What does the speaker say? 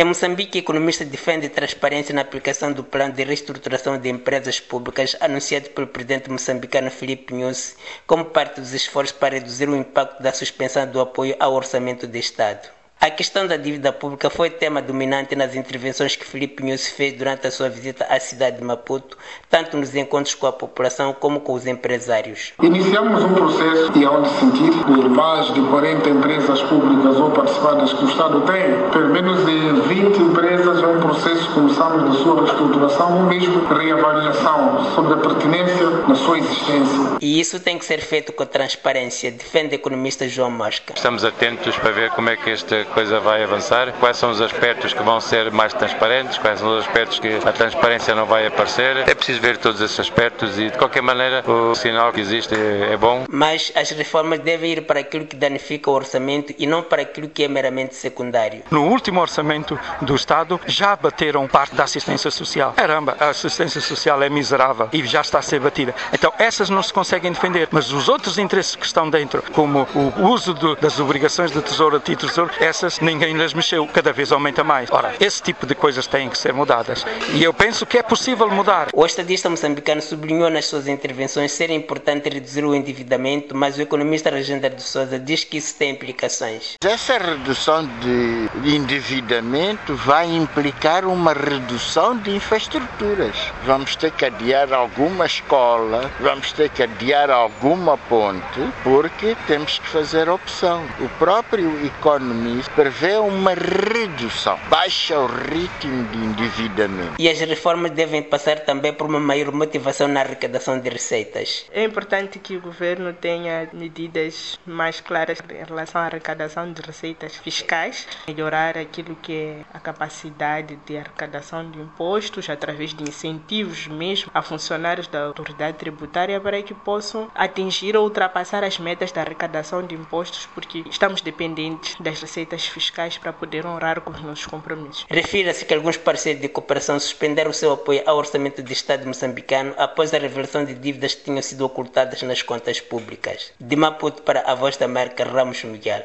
Em Moçambique, economista defende transparência na aplicação do plano de reestruturação de empresas públicas anunciado pelo presidente moçambicano Filipe Nyusi como parte dos esforços para reduzir o impacto da suspensão do apoio ao orçamento do Estado. A questão da dívida pública foi tema dominante nas intervenções que Felipe News fez durante a sua visita à cidade de Maputo, tanto nos encontros com a população como com os empresários. Iniciamos um processo e onde sentir por mais de 40 empresas públicas ou participadas que o Estado tem, pelo menos de 20 empresas, é um processo, começamos na sua reestruturação ou mesmo reavaliação sobre a pertinência na sua existência. E isso tem que ser feito com transparência, defende o economista João Mosca. Estamos atentos para ver como é que este coisa vai avançar, quais são os aspectos que vão ser mais transparentes, quais são os aspectos que a transparência não vai aparecer. É preciso ver todos esses aspectos e, de qualquer maneira, o sinal que existe é, bom. Mas as reformas devem ir para aquilo que danifica o orçamento e não para aquilo que é meramente secundário. No último orçamento do Estado já bateram parte da assistência social. Caramba, a assistência social é miserável e já está a ser batida. Então essas não se conseguem defender, mas os outros interesses que estão dentro, como o uso do, das obrigações de tesouro a título de tesouro, é ninguém lhes mexeu, cada vez aumenta mais. Ora, esse tipo de coisas têm que ser mudadas. E eu penso que é possível mudar. O estadista moçambicano sublinhou nas suas intervenções ser importante reduzir o endividamento, mas o economista Regenda de Souza diz que isso tem implicações. Essa redução de endividamento vai implicar uma redução de infraestruturas. Vamos ter que adiar alguma escola, vamos ter que adiar alguma ponte, porque temos que fazer opção. O próprio economista prevê uma redução, baixa o ritmo de endividamento. E as reformas devem passar também por uma maior motivação na arrecadação de receitas. É importante que o governo tenha medidas mais claras em relação à arrecadação de receitas fiscais, melhorar aquilo que é a capacidade de arrecadação de impostos através de incentivos mesmo a funcionários da autoridade tributária para que possam atingir ou ultrapassar as metas da arrecadação de impostos, porque estamos dependentes das receitas fiscais para poder honrar com os nossos compromissos. Refira-se que alguns parceiros de cooperação suspenderam seu apoio ao orçamento do Estado moçambicano após a revelação de dívidas que tinham sido ocultadas nas contas públicas. De Maputo para a Voz da América, Ramos Miguel.